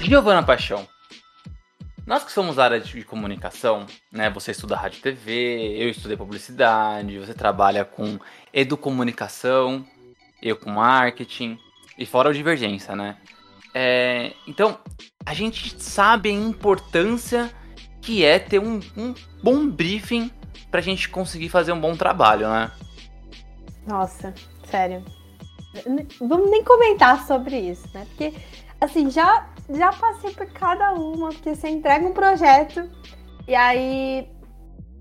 Giovana Paixão. Nós que somos área de comunicação, né? Você estuda rádio e TV, eu estudei publicidade, você trabalha com educomunicação, eu com marketing, e fora o divergência, né? É, então, a gente sabe a importância que é ter um, um bom briefing pra gente conseguir fazer um bom trabalho, né? Nossa, sério. Vamos nem comentar sobre isso, né? Porque, assim, já, já passei por cada uma, porque você entrega um projeto e aí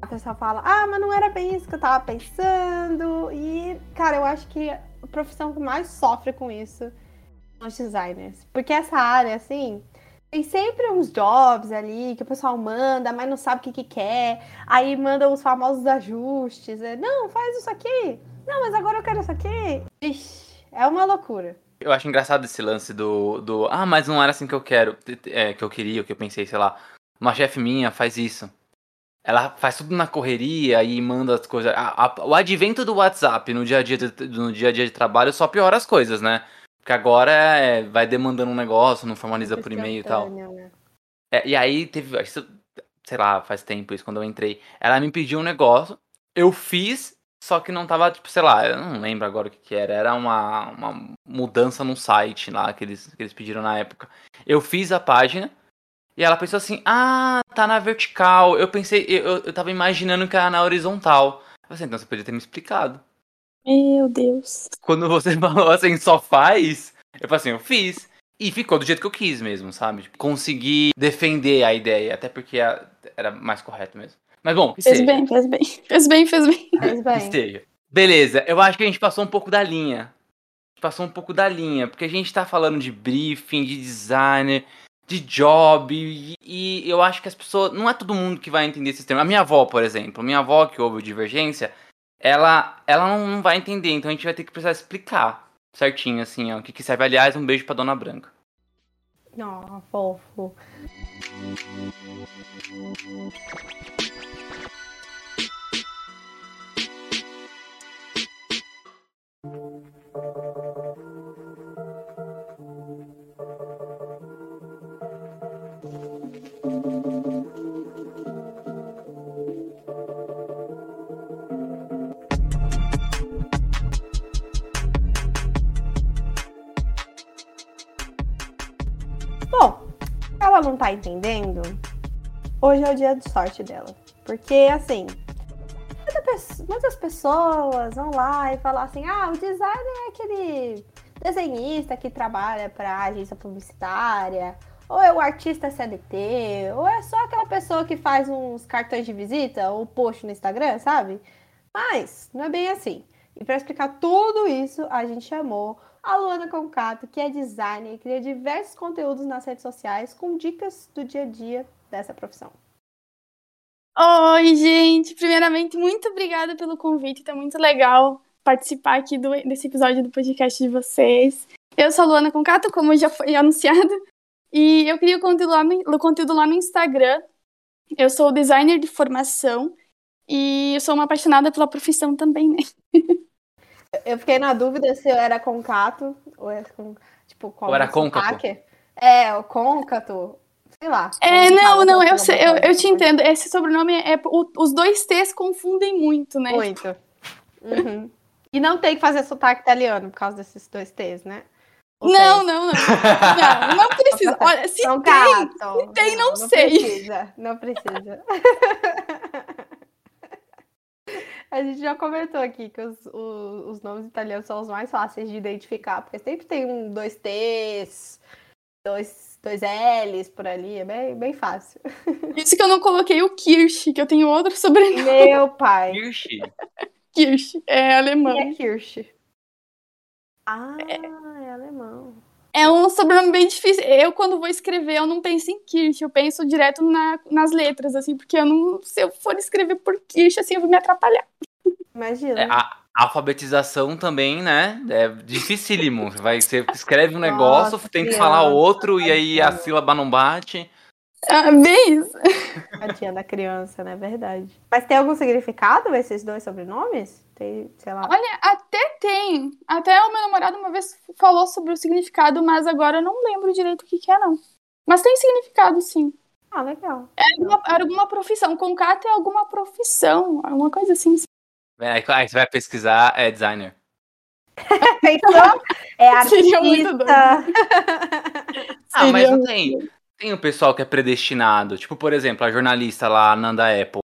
a pessoa fala, ah, mas não era bem isso que eu tava pensando. E, cara, eu acho que a profissão que mais sofre com isso os designers. Porque essa área, assim, tem sempre uns jobs ali que o pessoal manda, mas não sabe o que, que quer. Aí manda os famosos ajustes. É, não, faz isso aqui. Não, mas agora eu quero isso aqui. Ixi, é uma loucura. Eu acho engraçado esse lance do, do ah, mas não era assim que eu quero, é, que eu queria, que eu pensei, sei lá. Uma chefe minha faz isso. Ela faz tudo na correria e manda as coisas. a- a- o advento do WhatsApp no dia a dia de, no dia a dia de trabalho só piora as coisas, né? Porque agora é, vai demandando um negócio, não formaliza por e-mail e tal. Né? É, e aí teve, isso, sei lá, faz tempo isso, quando eu entrei. Ela me pediu um negócio, eu fiz, só que não tava, tipo, sei lá, eu não lembro agora o que que era. Era uma, uma mudança no site lá que eles, que eles pediram na época. Eu fiz a página e ela pensou assim, ah, tá na vertical. Eu pensei, eu, eu- eu tava imaginando que era na horizontal. Eu falei assim, então você podia ter me explicado. Meu Deus. Quando você falou assim, só faz, eu falei assim, eu fiz. E ficou do jeito que eu quis mesmo, sabe? Tipo, consegui defender a ideia, até porque a- era mais correto mesmo. Mas bom, que Fez seja, bem, fez bem. Fez bem, fez bem. Fez bem. esteja. Beleza, eu acho que a gente passou um pouco da linha. Passou um pouco da linha, porque a gente tá falando de briefing, de designer, de job, e, e eu acho que as pessoas. Não é todo mundo que vai entender esse termo. A minha avó, por exemplo, a minha avó que ouve o Divergência, ela, ela não, vai entender, então a gente vai ter que precisar explicar certinho, assim, ó, o que, que serve. Aliás, um beijo pra Dona Branca. Ó, fofo. Ela não tá entendendo. Hoje é o dia de sorte dela. Porque, assim, muitas pessoas vão lá e falam assim: ah, o designer é aquele desenhista que trabalha pra agência publicitária, ou é o artista CLT, ou é só aquela pessoa que faz uns cartões de visita ou post no Instagram, sabe? Mas não é bem assim. E para explicar tudo isso, a gente chamou a Luana Concato, que é designer e cria diversos conteúdos nas redes sociais com dicas do dia a dia dessa profissão. Oi, gente. Primeiramente, muito obrigada pelo convite. Tá muito legal participar aqui do- desse episódio do podcast de vocês. Eu sou a Luana Concato, como já foi anunciado, e eu crio conteúdo lá no, conteúdo lá no Instagram. Eu sou designer de formação e eu sou uma apaixonada pela profissão também, né? Eu fiquei na dúvida se eu era concato ou era com, tipo, com Ou era côncato. É, o côncato, sei lá. É, não, não, eu, sei- eu, eu te entendo. Esse sobrenome é. o- os dois T's confundem muito, né? Muito. Uhum. E não tem que fazer sotaque italiano por causa desses dois T's, né? Não, não, não. Não, não precisa. Olha, se tem, Concato. tem, não não sei. precisa, não precisa. A gente já comentou aqui que os, o- os nomes italianos são os mais fáceis de identificar, porque sempre tem um, dois T's, dois dois L's por ali, é bem, bem fácil. Isso que eu não coloquei o Kirsch, que eu tenho outro sobrenome. Meu pai. Kirsch. Kirsch, é alemão. Quem é Kirsch? Ah, é alemão. É um sobrenome bem difícil. Eu, quando vou escrever, eu não penso em Kirsch, eu penso direto na- nas letras, assim, porque eu não. Se eu for escrever por Kirsch, assim, eu vou me atrapalhar. Imagina. É, a a alfabetização também, né? É dificílimo. Você Vai, você escreve um negócio, Nossa, tem que criança, falar outro, e aí a sílaba não bate. Ah, bem isso. Tadinha da criança, né? Verdade. Mas tem algum significado esses dois sobrenomes? Tem, sei lá. Olha, até tem. Até o meu namorado uma vez falou sobre o significado, mas agora eu não lembro direito o que, que é, não. Mas tem significado, sim. Ah, legal. Era alguma, era alguma profissão. Concata é alguma profissão, alguma coisa assim. É, Aí, você vai pesquisar, é designer. Pensou? É Seria muito artista. Ah, mas não tem. Tem o pessoal que é predestinado. Tipo, por exemplo, a jornalista lá, a Nanda Apple.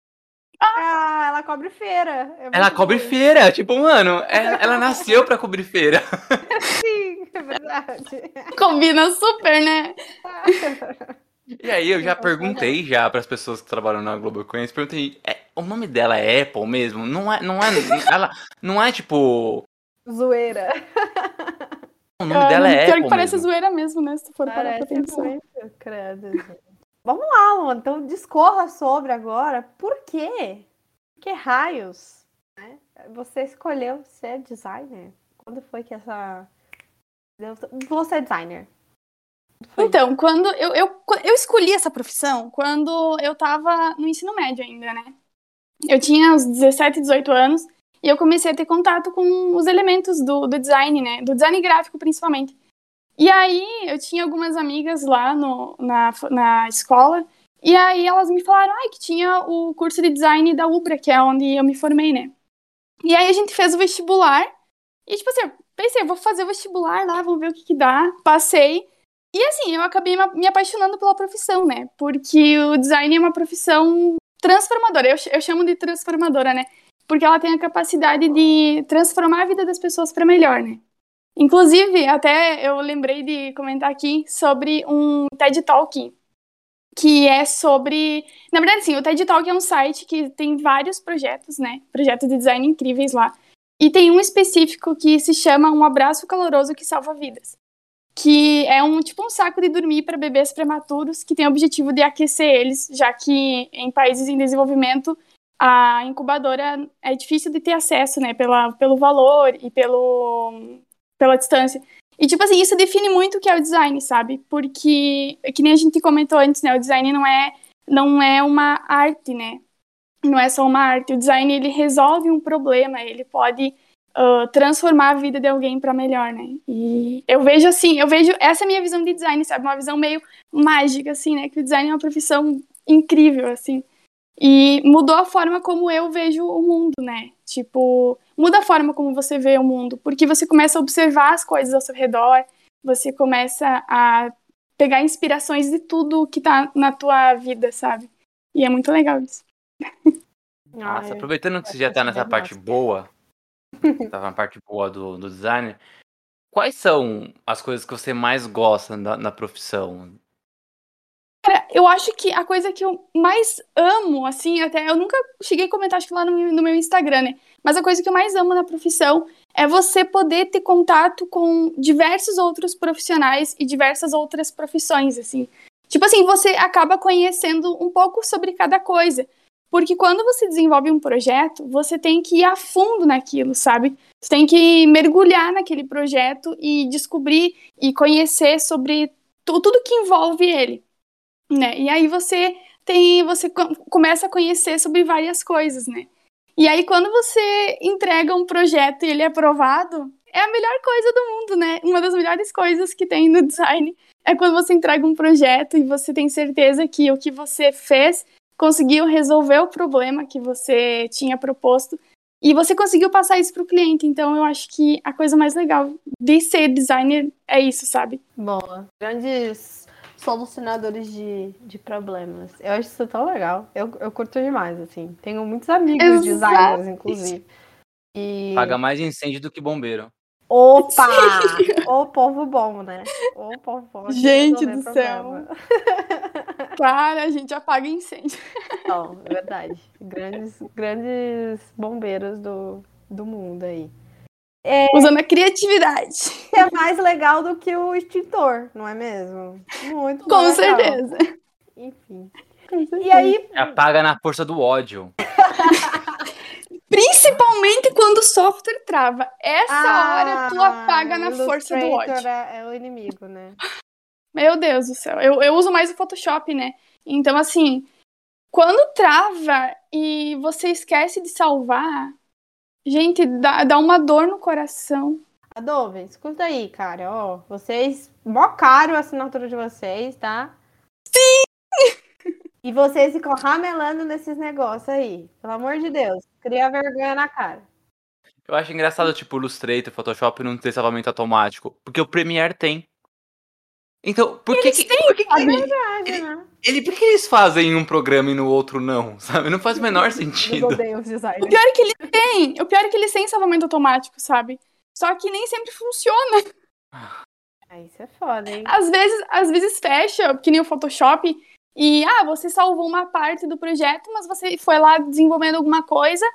Ah, ela cobre feira. É Ela cobre bom. feira. Tipo, mano, ela, ela nasceu pra cobrir feira. Sim, é verdade. Combina super, né? E aí eu já perguntei já pras pessoas que trabalham na Global Coins, perguntei, é, o nome dela é Apple mesmo? Não é, não é, ela, não é tipo, Zoeira. O nome Ah, dela é Pior Apple que parece mesmo. zoeira mesmo, né? Se tu for parar pra Parece pensar. muito, credo. Vamos lá, Luan. Então discorra sobre agora. Por quê? Por que raios? né? Você escolheu ser designer? Quando foi que essa. Vou ser designer. Foi. Então, quando eu, eu, eu escolhi essa profissão quando eu tava no ensino médio ainda, né? Eu tinha uns 17, 18 anos e eu comecei a ter contato com os elementos do, do design, né? Do design gráfico, principalmente. E aí, eu tinha algumas amigas lá no, na, na escola e aí elas me falaram ai, que tinha o curso de design da Ubra, que é onde eu me formei, né? E aí a gente fez o vestibular e, tipo assim, eu pensei, vou fazer o vestibular lá, vamos ver o que que dá. Passei. E assim, eu acabei me apaixonando pela profissão, né? Porque o design é uma profissão transformadora. Eu, eu chamo de transformadora, né? Porque ela tem a capacidade de transformar a vida das pessoas para melhor, né? Inclusive, até eu lembrei de comentar aqui sobre um TED Talk que é sobre, na verdade, sim, o TED Talk é um site que tem vários projetos, né? Projetos de design incríveis lá. E tem um específico que se chama Um Abraço Caloroso que Salva Vidas que é um tipo um saco de dormir para bebês prematuros que tem o objetivo de aquecer eles, já que em países em desenvolvimento a incubadora é difícil de ter acesso, né, pela, pelo valor e pelo pela distância. E tipo assim, isso define muito o que é o design, sabe? Porque que nem a gente comentou antes, né, o design não é não é uma arte, né? Não é só uma arte. O design ele resolve um problema, ele pode uh, transformar a vida de alguém para melhor, né? E eu vejo assim, eu vejo essa é a minha visão de design, sabe? Uma visão meio mágica, assim, né? Que o design é uma profissão incrível, assim. E mudou a forma como eu vejo o mundo, né? Tipo, muda a forma como você vê o mundo, porque você começa a observar as coisas ao seu redor, você começa a pegar inspirações de tudo que tá na tua vida, sabe? E é muito legal isso. Nossa, aproveitando que você já tá nessa parte boa, tá na parte boa do, do design, quais são as coisas que você mais gosta na, na profissão? Cara, eu acho que a coisa que eu mais amo, assim, até eu nunca cheguei a comentar, acho que lá no meu, no meu Instagram, né? Mas a coisa que eu mais amo na profissão é você poder ter contato com diversos outros profissionais e diversas outras profissões, assim. Tipo assim, você acaba conhecendo um pouco sobre cada coisa. Porque quando você desenvolve um projeto, você tem que ir a fundo naquilo, sabe? Você tem que mergulhar naquele projeto e descobrir e conhecer sobre tu- tudo que envolve ele né? E aí você tem, você co- começa a conhecer sobre várias coisas, né? E aí quando você entrega um projeto e ele é aprovado, é a melhor coisa do mundo, né? Uma das melhores coisas que tem no design é quando você entrega um projeto e você tem certeza que o que você fez conseguiu resolver o problema que você tinha proposto e você conseguiu passar isso para o cliente. Então eu acho que a coisa mais legal de ser designer é isso, sabe? Boa. Grandes solucionadores de, de problemas. Eu acho isso tão legal. Eu, eu curto demais, assim. Tenho muitos amigos Exato. designers, inclusive. E... Paga mais incêndio do que bombeiro. Opa! o povo bom, né? O povo bom. Gente do céu. Cara, a gente apaga incêndio. Não, é verdade. Grandes, grandes bombeiros do, do mundo aí. Usando a criatividade. É mais legal do que o extintor, não é mesmo? Muito Com legal. certeza. Enfim. Com certeza. E aí, Apaga na força do ódio. Principalmente quando o software trava. Essa hora tu ah, apaga na força do ódio. É, é o inimigo, né? Meu Deus do céu. Eu, eu uso mais o Photoshop, né? Então, assim, quando trava e você esquece de salvar, gente, dá, dá uma dor no coração. Adobe, escuta aí, cara, ó. Vocês, mó caro a assinatura de vocês, tá? Sim! E vocês ficam ramelando nesses negócios aí. Pelo amor de Deus, cria vergonha na cara. Eu acho engraçado, tipo, o Illustrator, Photoshop não ter salvamento automático. Porque o Premiere tem. Então, por que, Eles que, têm, por que, que sabe? Verdade, né? ele, por que eles fazem em um programa e no outro não? Sabe? Não faz o menor Eu sentido. odeio os O designers. pior é que ele tem. O pior é que ele tem salvamento automático, sabe? Só que nem sempre funciona. Ah, Isso é foda, hein? Às vezes, às vezes fecha, que nem o Photoshop, e ah, você salvou uma parte do projeto, mas você foi lá desenvolvendo alguma coisa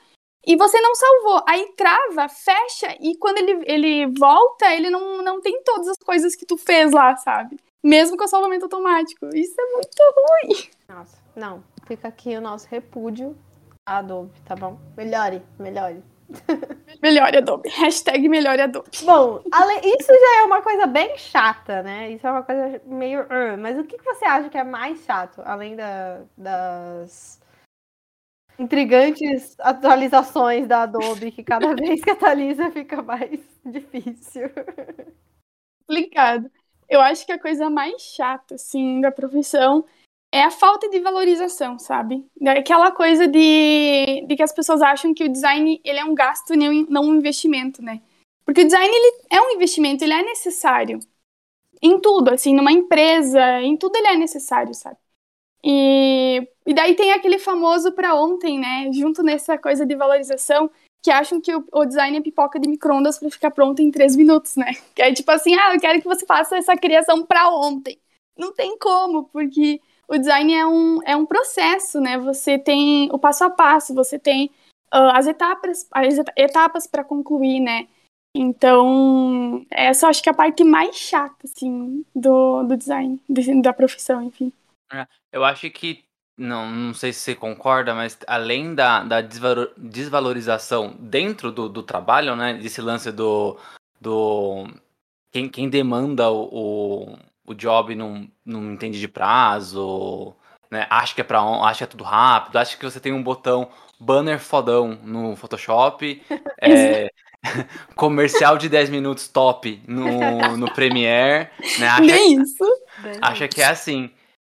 e você não salvou. Aí trava, fecha, e quando ele, ele volta, ele não, não tem todas as coisas que tu fez lá, sabe? Mesmo com o salvamento automático. Isso é muito ruim. Nossa, não. Fica aqui o nosso repúdio à Adobe, tá bom? Melhore, melhore. Melhore Adobe. Hashtag melhore Adobe. Bom, isso já é uma coisa bem chata, né? Isso é uma coisa meio. "Ah", mas o que que você acha que é mais chato, além da- das intrigantes atualizações da Adobe, que cada vez que atualiza fica mais difícil? complicado. Eu acho que a coisa mais chata, assim, da profissão é a falta de valorização, sabe? Aquela coisa de, de que as pessoas acham que o design ele é um gasto e não um investimento, né? Porque o design ele é um investimento, ele é necessário. Em tudo, assim, numa empresa, em tudo ele é necessário, sabe? E, e daí tem aquele famoso pra ontem, né? Junto nessa coisa de valorização, que acham que o, o design é pipoca de micro-ondas pra ficar pronto em três minutos, né? Que é tipo assim, ah, eu quero que você faça essa criação pra ontem. Não tem como, porque o design é um, é um processo, né? Você tem o passo a passo, você tem ah, as etapas as eta- etapas para concluir, né? Então, essa acho que é a parte mais chata, assim, do, do design, de- da profissão, enfim. Eu acho que. Não, não sei se você concorda, mas além da, da desvalo- desvalorização dentro do, do trabalho, né? Desse lance do. do quem, quem demanda o, o, o job não, não entende de prazo, né? Acha que é para acha que é tudo rápido, acha que você tem um botão banner fodão no Photoshop, é, comercial de 10 minutos top no, no Premiere, né? Acha, Nem isso. acha que é assim.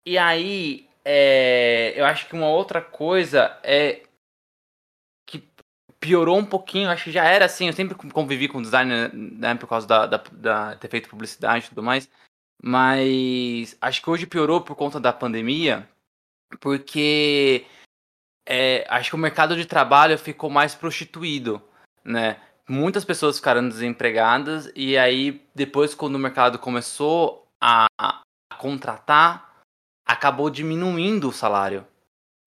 E aí, é, eu acho que uma outra coisa é que piorou um pouquinho, acho que já era assim, eu sempre convivi com design, né, por causa da, da, da ter feito publicidade e tudo mais, mas acho que hoje piorou por conta da pandemia, porque é, acho que o mercado de trabalho ficou mais prostituído, né? Muitas pessoas ficaram desempregadas e aí depois quando o mercado começou a, a contratar, acabou diminuindo o salário,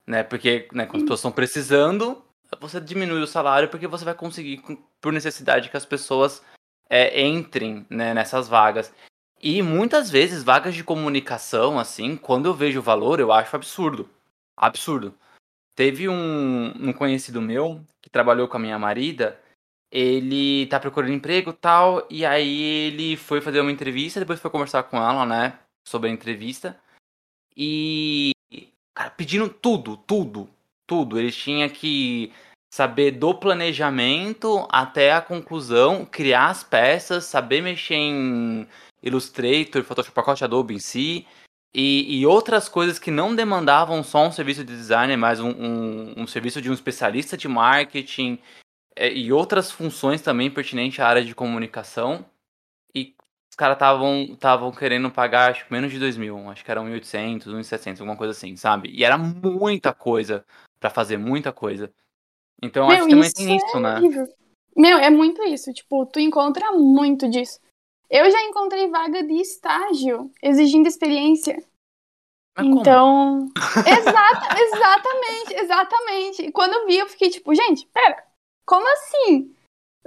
né? Porque né, quando as pessoas estão precisando, você diminui o salário porque você vai conseguir por necessidade que as pessoas é, entrem né, nessas vagas. E muitas vezes vagas de comunicação, assim, quando eu vejo o valor, eu acho absurdo. Absurdo. Teve um, um conhecido meu que trabalhou com a minha marida. Ele tá procurando emprego tal. E aí ele foi fazer uma entrevista, depois foi conversar com ela, né? Sobre a entrevista. E. Cara, pedindo tudo, tudo, tudo. Ele tinha que saber do planejamento até a conclusão, criar as peças, saber mexer em Illustrator, Photoshop, pacote Adobe em si, e, e outras coisas que não demandavam só um serviço de designer, mas um, um, um serviço de um especialista de marketing é, e outras funções também pertinentes à área de comunicação. E os caras estavam querendo pagar acho, menos de 2 mil, acho que era 1.800, 1.700, alguma coisa assim, sabe? E era muita coisa pra fazer, muita coisa. Então acho que também tem isso, né? Meu, é muito isso. Tipo, tu encontra muito disso. Eu já encontrei vaga de estágio exigindo experiência. Mas? Então. Exata, exatamente, exatamente. E quando eu vi, eu fiquei tipo, gente, pera, como assim?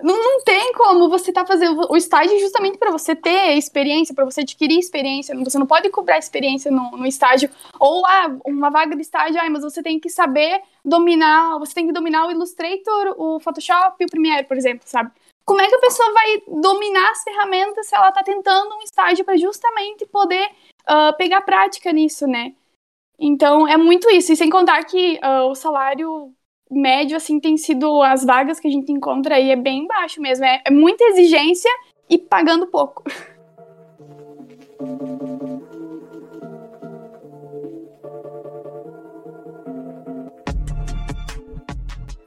Não, não tem como você estar tá fazendo o estágio justamente para você ter experiência, para você adquirir experiência. Você não pode cobrar experiência no, no estágio. Ou ah, uma vaga de estágio, ah, mas você tem que saber dominar, você tem que dominar o Illustrator, o Photoshop e o Premiere, por exemplo, sabe? Como é que a pessoa vai dominar as ferramentas se ela está tentando um estágio para justamente poder uh, pegar prática nisso, né? Então é muito isso. E sem contar que uh, o salário médio, assim, tem sido as vagas que a gente encontra aí é bem baixo mesmo. É, é muita exigência e pagando pouco.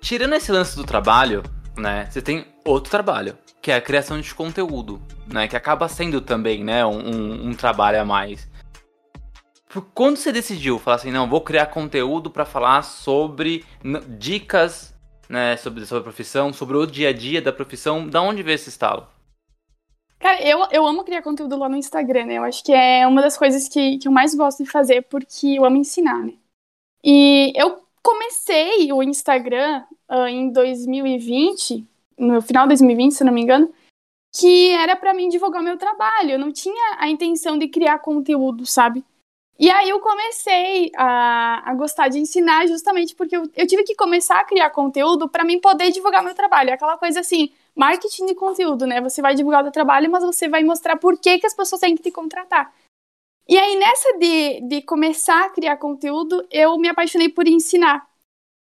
Tirando esse lance do trabalho, né? Você tem outro trabalho, que é a criação de conteúdo, né? Que acaba sendo também, né? Um, um, trabalho a mais. Quando você decidiu falar assim, não, vou criar conteúdo para falar sobre dicas, né, sobre, sobre a profissão, sobre o dia a dia da profissão, da onde veio esse estalo? Cara, eu, eu amo criar conteúdo lá no Instagram, né? Eu acho que é uma das coisas que, que eu mais gosto de fazer, porque eu amo ensinar, né? E eu comecei o Instagram uh, em 2020, no final de 2020, se não me engano, que era para mim divulgar meu trabalho. Eu não tinha a intenção de criar conteúdo, sabe? E aí eu comecei a, a gostar de ensinar justamente porque eu, eu tive que começar a criar conteúdo para mim poder divulgar meu trabalho. É aquela coisa assim, marketing de conteúdo, né? Você vai divulgar o seu trabalho, mas você vai mostrar por que, que as pessoas têm que te contratar. E aí, nessa de, de começar a criar conteúdo, eu me apaixonei por ensinar.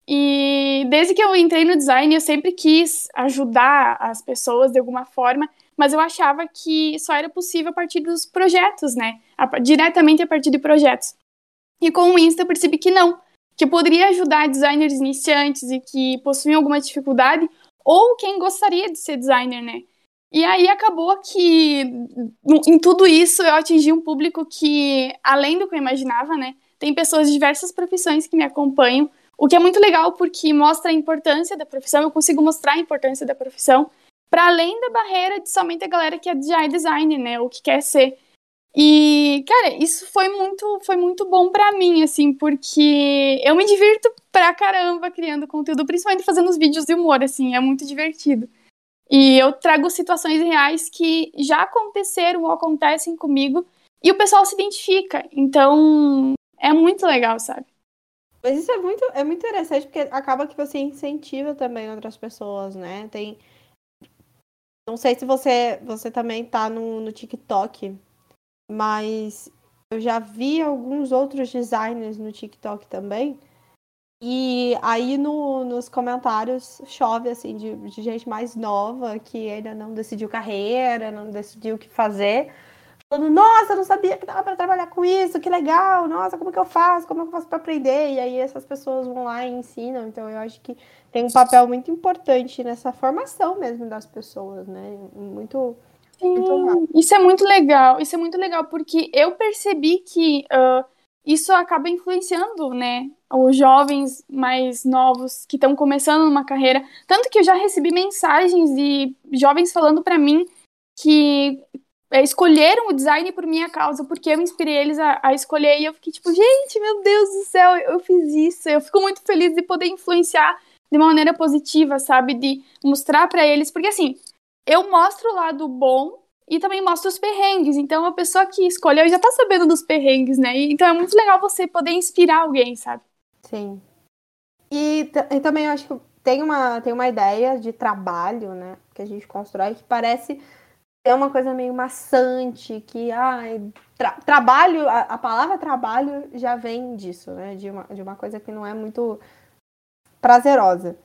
E desde que eu entrei no design, eu sempre quis ajudar as pessoas de alguma forma mas eu achava que só era possível a partir dos projetos, né? A, diretamente a partir de projetos. E com o Insta eu percebi que não, que poderia ajudar designers iniciantes e que possuíam alguma dificuldade, ou quem gostaria de ser designer, né? E aí acabou que em tudo isso eu atingi um público que, além do que eu imaginava, né? Tem pessoas de diversas profissões que me acompanham, o que é muito legal porque mostra a importância da profissão, eu consigo mostrar a importância da profissão para além da barreira de somente a galera que é de design, né, ou que quer ser. E, cara, isso foi muito, foi muito bom para mim, assim, porque eu me divirto pra caramba criando conteúdo, principalmente fazendo os vídeos de humor, assim, é muito divertido. E eu trago situações reais que já aconteceram ou acontecem comigo e o pessoal se identifica. Então, é muito legal, sabe? Mas isso é muito, é muito interessante porque acaba que você incentiva também outras pessoas, né? Tem não sei se você, você também tá no, no TikTok, mas eu já vi alguns outros designers no TikTok também. E aí no, nos comentários chove assim de, de gente mais nova que ainda não decidiu carreira, não decidiu o que fazer falando, nossa, eu não sabia que dava para trabalhar com isso, que legal, nossa, como que eu faço, como eu faço para aprender? E aí essas pessoas vão lá e ensinam, então eu acho que tem um papel muito importante nessa formação mesmo das pessoas, né? Muito. Muito isso é muito legal, isso é muito legal, porque eu percebi que uh, isso acaba influenciando, né, os jovens mais novos que estão começando uma carreira. Tanto que eu já recebi mensagens de jovens falando para mim que é, escolheram o design por minha causa, porque eu inspirei eles a, a, escolher. E eu fiquei tipo, gente, meu Deus do céu, eu fiz isso. Eu fico muito feliz de poder influenciar de uma maneira positiva, sabe? De mostrar para eles. Porque assim, eu mostro o lado bom e também mostro os perrengues. Então a pessoa que escolheu já tá sabendo dos perrengues, né? Então é muito legal você poder inspirar alguém, sabe? Sim. E, e também eu acho que tem uma, tem uma ideia de trabalho, né? Que a gente constrói que parece é uma coisa meio maçante, que ai, tra trabalho, a, a, palavra trabalho já vem disso, né? De uma, de uma coisa que não é muito prazerosa.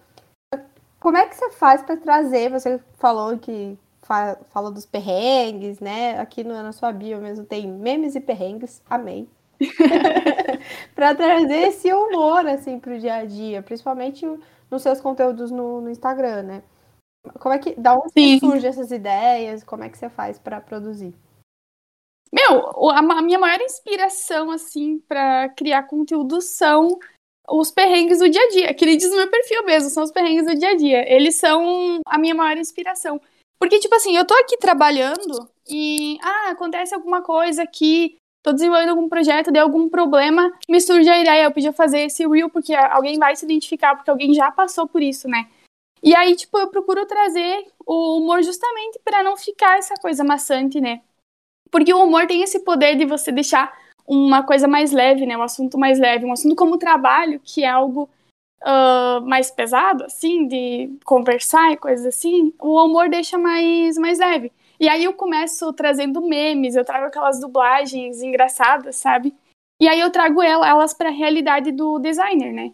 Como é que você faz para trazer? Você falou que fa fala dos perrengues, né? Aqui no, na sua bio mesmo tem memes e perrengues, amei. para trazer esse humor assim pro dia a dia, principalmente nos seus conteúdos no, no Instagram, né? Como é que. Da onde surgem essas ideias? Como é que você faz para produzir? Meu, a, minha maior inspiração, assim, para criar conteúdo são os perrengues do dia a dia. Que ele diz no meu perfil mesmo, são os perrengues do dia a dia. Eles são a minha maior inspiração. Porque, tipo assim, eu tô aqui trabalhando e, ah, acontece alguma coisa aqui tô desenvolvendo algum projeto, deu algum problema, me surge a ideia, eu podia fazer esse reel porque alguém vai se identificar, porque alguém já passou por isso, né? E aí, tipo, eu procuro trazer o humor justamente para não ficar essa coisa maçante, né? Porque o humor tem esse poder de você deixar uma coisa mais leve, né? Um assunto mais leve, um assunto como o trabalho, que é algo uh, mais pesado, assim, de conversar e coisas assim, o humor deixa mais, mais leve. E aí eu começo trazendo memes, eu trago aquelas dublagens engraçadas, sabe? E aí eu trago elas para a realidade do designer, né?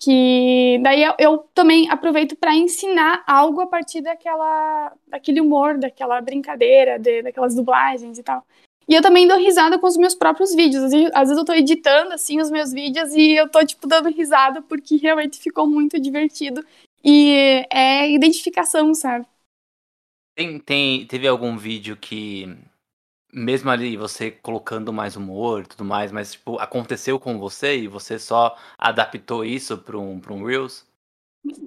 Que daí eu, também aproveito para ensinar algo a partir daquela, daquele humor, daquela brincadeira, de, daquelas dublagens e tal. E eu também dou risada com os meus próprios vídeos. Às vezes, às vezes eu tô editando, assim, os meus vídeos e eu tô, tipo, dando risada porque realmente ficou muito divertido. E é identificação, sabe? Tem, tem, teve algum vídeo que, mesmo ali você colocando mais humor e tudo mais, mas tipo, aconteceu com você e você só adaptou isso para um, um Reels?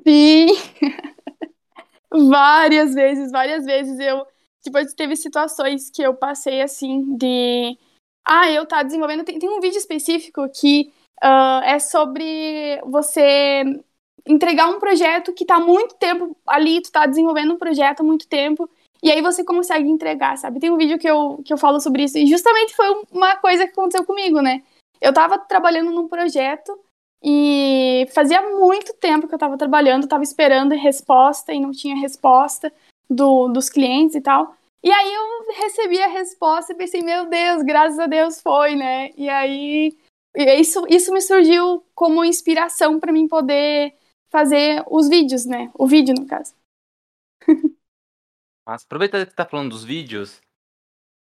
Sim! várias vezes, várias vezes eu. Tipo, teve situações que eu passei assim de. Ah, eu tá desenvolvendo. Tem, tem um vídeo específico que uh, é sobre você entregar um projeto que tá muito tempo ali, tu tá desenvolvendo um projeto há muito tempo, e aí você consegue entregar, sabe? Tem um vídeo que eu, que eu falo sobre isso, e justamente foi uma coisa que aconteceu comigo, né? Eu tava trabalhando num projeto e fazia muito tempo que eu tava trabalhando, tava esperando resposta e não tinha resposta do, dos clientes e tal. E aí eu recebi a resposta e pensei, meu Deus, graças a Deus foi, né? E aí isso, isso me surgiu como inspiração para mim poder fazer os vídeos, né? O vídeo, no caso. Mas aproveita que tá falando dos vídeos,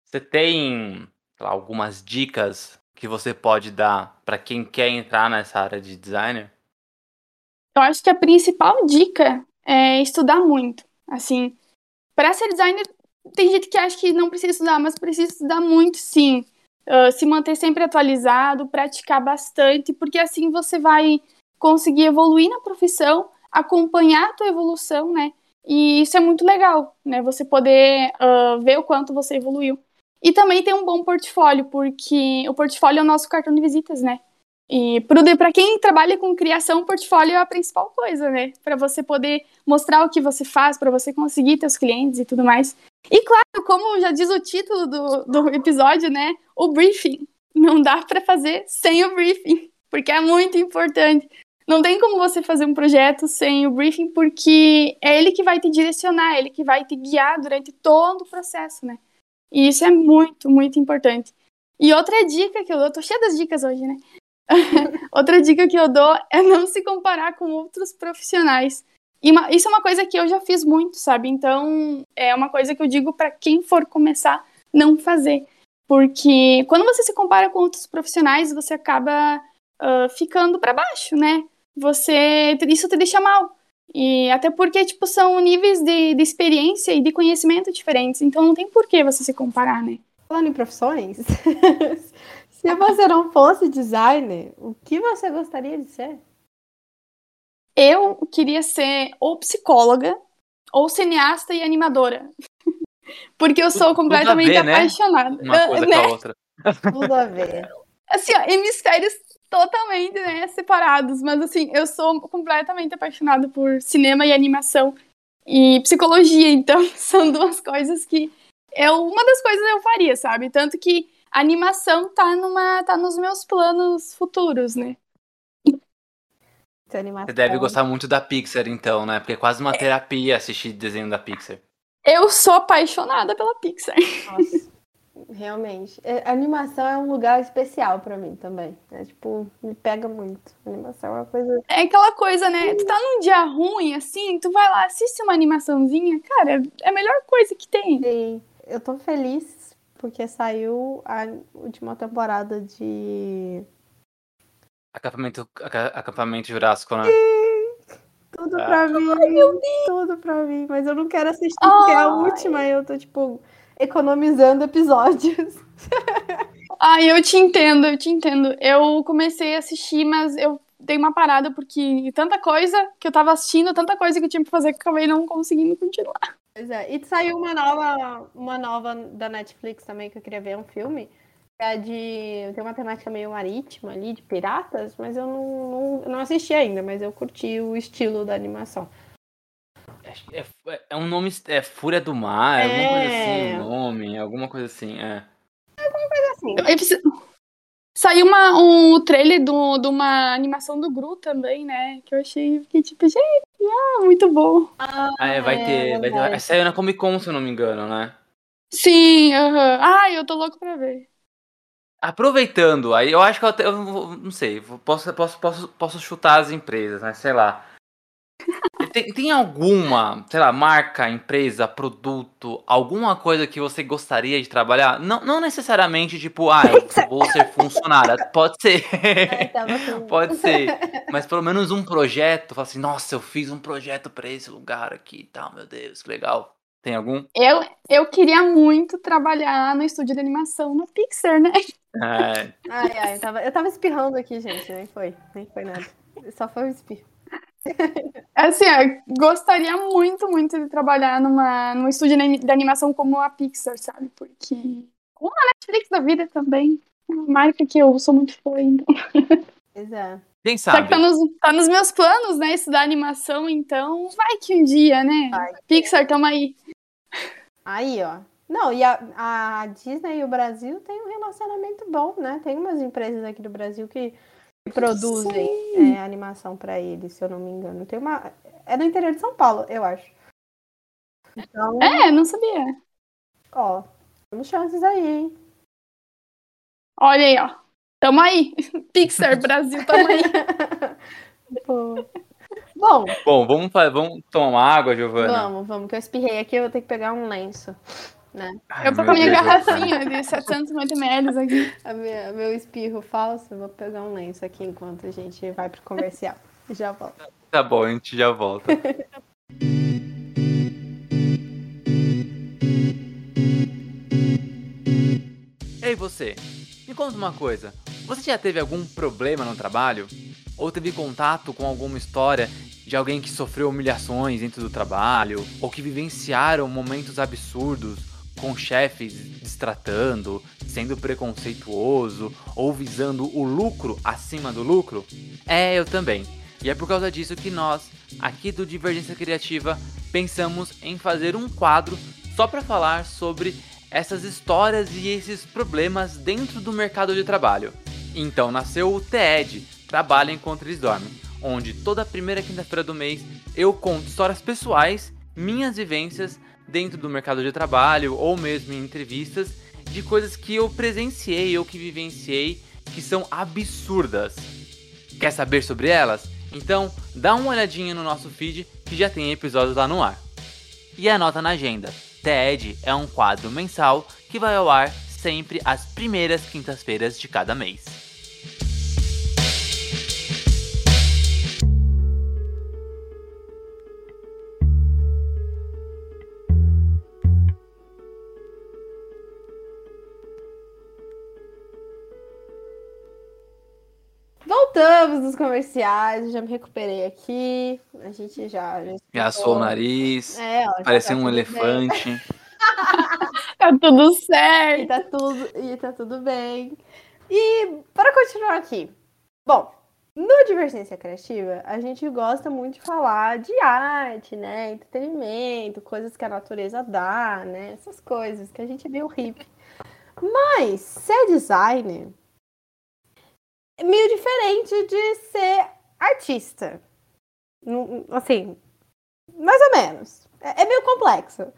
você tem lá, algumas dicas que você pode dar para quem quer entrar nessa área de designer? Eu acho que a principal dica é estudar muito. Assim, para ser designer, tem gente que acha que não precisa estudar, mas precisa estudar muito, sim. Uh, se manter sempre atualizado, praticar bastante, porque assim você vai conseguir evoluir na profissão, acompanhar a tua evolução, né? E isso é muito legal, né? Você poder uh, ver o quanto você evoluiu. E também ter um bom portfólio, porque o portfólio é o nosso cartão de visitas, né? E para quem trabalha com criação, o portfólio é a principal coisa, né? Para você poder mostrar o que você faz, para você conseguir teus clientes e tudo mais. E claro, como já diz o título do, do episódio, né? O briefing. Não dá para fazer sem o briefing, porque é muito importante. Não tem como você fazer um projeto sem o briefing, porque é ele que vai te direcionar, é ele que vai te guiar durante todo o processo, né? E isso é muito, muito importante. E outra dica que eu dou, tô cheia das dicas hoje, né? outra dica que eu dou é não se comparar com outros profissionais. E uma, isso é uma coisa que eu já fiz muito, sabe? Então, é uma coisa que eu digo para quem for começar, não fazer. Porque quando você se compara com outros profissionais, você acaba uh, ficando para baixo, né? Você isso te deixa mal. E até porque, tipo, são níveis de, de experiência e de conhecimento diferentes. Então não tem por que você se comparar, né? Falando em profissões, se você não fosse designer, o que você gostaria de ser? Eu queria ser ou psicóloga, ou cineasta e animadora. Porque eu sou completamente ver, né? apaixonada. Né? Uma coisa né? com a outra. Tudo a ver. Assim, ó, hemisférios totalmente né, separados, mas assim, eu sou completamente apaixonada por cinema e animação e psicologia, então são duas coisas que eu, uma das coisas eu faria, sabe? Tanto que a animação tá numa tá nos meus planos futuros, né? Você deve gostar muito da Pixar, então, né? Porque é quase uma terapia assistir desenho da Pixar. Eu sou apaixonada pela Pixar. Nossa. Realmente. É, a animação é um lugar especial para mim também. É tipo, me pega muito. A animação é uma coisa. É aquela coisa, né? Tu tá num dia ruim, assim, tu vai lá, assiste uma animaçãozinha, cara, é a melhor coisa que tem. Sim. Eu tô feliz porque saiu a última temporada de. Acampamento, acampamento Jurássico, né? Sim. Tudo ah. pra mim. Ai, tudo pra mim. Mas eu não quero assistir porque é a última. Eu tô, tipo, economizando episódios. Ah, eu te entendo, eu te entendo. Eu comecei a assistir, mas eu dei uma parada porque tanta coisa que eu tava assistindo, tanta coisa que eu tinha que fazer que acabei não conseguindo continuar. Pois é, e saiu uma nova, uma nova da Netflix também que eu queria ver, um filme, é de. Tem uma temática meio marítima ali, de piratas, mas eu não, não, não assisti ainda, mas eu curti o estilo da animação. É, é, é um nome. É Fúria do Mar, É. alguma coisa assim, o nome, alguma coisa assim, é. Assim, Eu preciso- Saiu uma, um trailer do- de uma animação do Gru também, né? Que eu achei, fiquei tipo, gente, ah, muito bom. Ah, é, vai é ter. Vai ter saiu na Comic Con, se eu não me engano, né? Sim, aham. Ai, eu tô louco pra ver. Aproveitando, aí eu acho que eu, até- eu não sei, posso, posso, posso, posso chutar as empresas, né? Sei lá. Tem, tem alguma, sei lá, marca, empresa, produto, alguma coisa que você gostaria de trabalhar? Não, não necessariamente, tipo, ah, eu vou ser funcionária. Pode ser. é, com- Pode ser. Mas pelo menos um projeto, fala assim, nossa, eu fiz um projeto pra esse lugar aqui e tal, meu Deus, que legal. Tem algum? Eu, eu queria muito trabalhar no estúdio de animação na Pixar, né? É, Ai, ai, eu tava, eu tava espirrando aqui, gente. Nem foi. Nem foi nada. Só foi um espirro. Assim, eu gostaria muito, muito de trabalhar numa, num estúdio de ani- de animação como a Pixar, sabe? Porque. Ou a Netflix da vida também. É uma marca que eu sou muito fã, então. Pois é. quem Só que sabe? tá nos, tá nos meus planos, né? Estudar animação, então vai que um dia, né? Vai. Pixar, tamo aí. Aí, ó. Não, e a, a Disney e o Brasil tem um relacionamento bom, né? Tem umas empresas aqui do Brasil que produzem é, animação pra eles, se eu não me engano. Tem uma. É do interior de São Paulo, eu acho. Então, É, não sabia. ó, temos chances aí, hein? Olha aí, ó. Tamo aí. Pixar, Brasil, tamo aí. Bom, Bom, vamos, vamos tomar água, Giovana? vamos, vamos, que eu espirrei aqui, eu vou ter que pegar um lenço. Ai, Eu tô com a minha Deus, garrafinha de 750 ml aqui. A minha- meu espirro falso, eu vou pegar um lenço aqui enquanto a gente vai pro comercial. Já volto. Tá bom, a gente já volta. Ei, você, me conta uma coisa. Você já teve algum problema no trabalho? Ou teve contato com alguma história de alguém que sofreu humilhações dentro do trabalho? Ou que vivenciaram momentos absurdos com chefes destratando, sendo preconceituoso ou visando o lucro acima do lucro? É, eu também. E é por causa disso que nós, aqui do Divergência Criativa, pensamos em fazer um quadro só para falar sobre essas histórias e esses problemas dentro do mercado de trabalho. Então nasceu o TED, Trabalho Enquanto Eles Dormem, onde toda primeira quinta-feira do mês eu conto histórias pessoais, minhas vivências dentro do mercado de trabalho ou mesmo em entrevistas de coisas que eu presenciei ou que vivenciei que são absurdas. Quer saber sobre elas? Então dá uma olhadinha no nosso feed que já tem episódios lá no ar. E anota na agenda: TED é um quadro mensal que vai ao ar sempre às primeiras quintas-feiras de cada mês. Voltamos dos comerciais, já me recuperei aqui. A gente já. assou o nariz, É, ó, já parecia tá um elefante. Tá tudo bem. E certo. tá tudo, e tá tudo bem. E para continuar aqui. Bom, no Divergência Criativa, a gente gosta muito de falar de arte, né? Entretenimento, coisas que a natureza dá, né? Essas coisas que a gente vê o hippie. Mas ser designer é meio diferente de ser artista. Assim, mais ou menos. É, é meio complexo.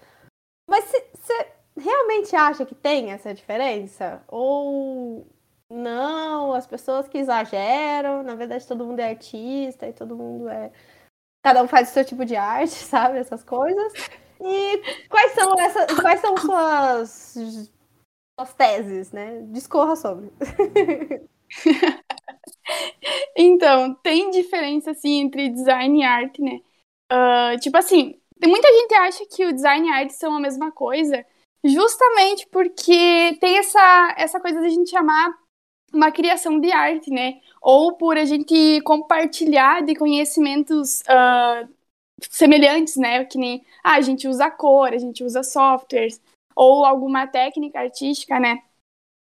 Mas você realmente acha que tem essa diferença? Ou não, as pessoas que exageram, na verdade todo mundo é artista e todo mundo é. Cada um faz o seu tipo de arte, sabe? Essas coisas. E quais são essas. Quais são suas, suas teses, né? Discorra sobre. Então, tem diferença, assim, entre design e arte, né? Ah, tipo assim, muita gente acha que o design e a arte são a mesma coisa, justamente porque tem essa, essa coisa de a gente chamar uma criação de arte, né? Ou por a gente compartilhar de conhecimentos ah, semelhantes, né? Que nem, ah, a gente usa cor, a gente usa softwares, ou alguma técnica artística, né?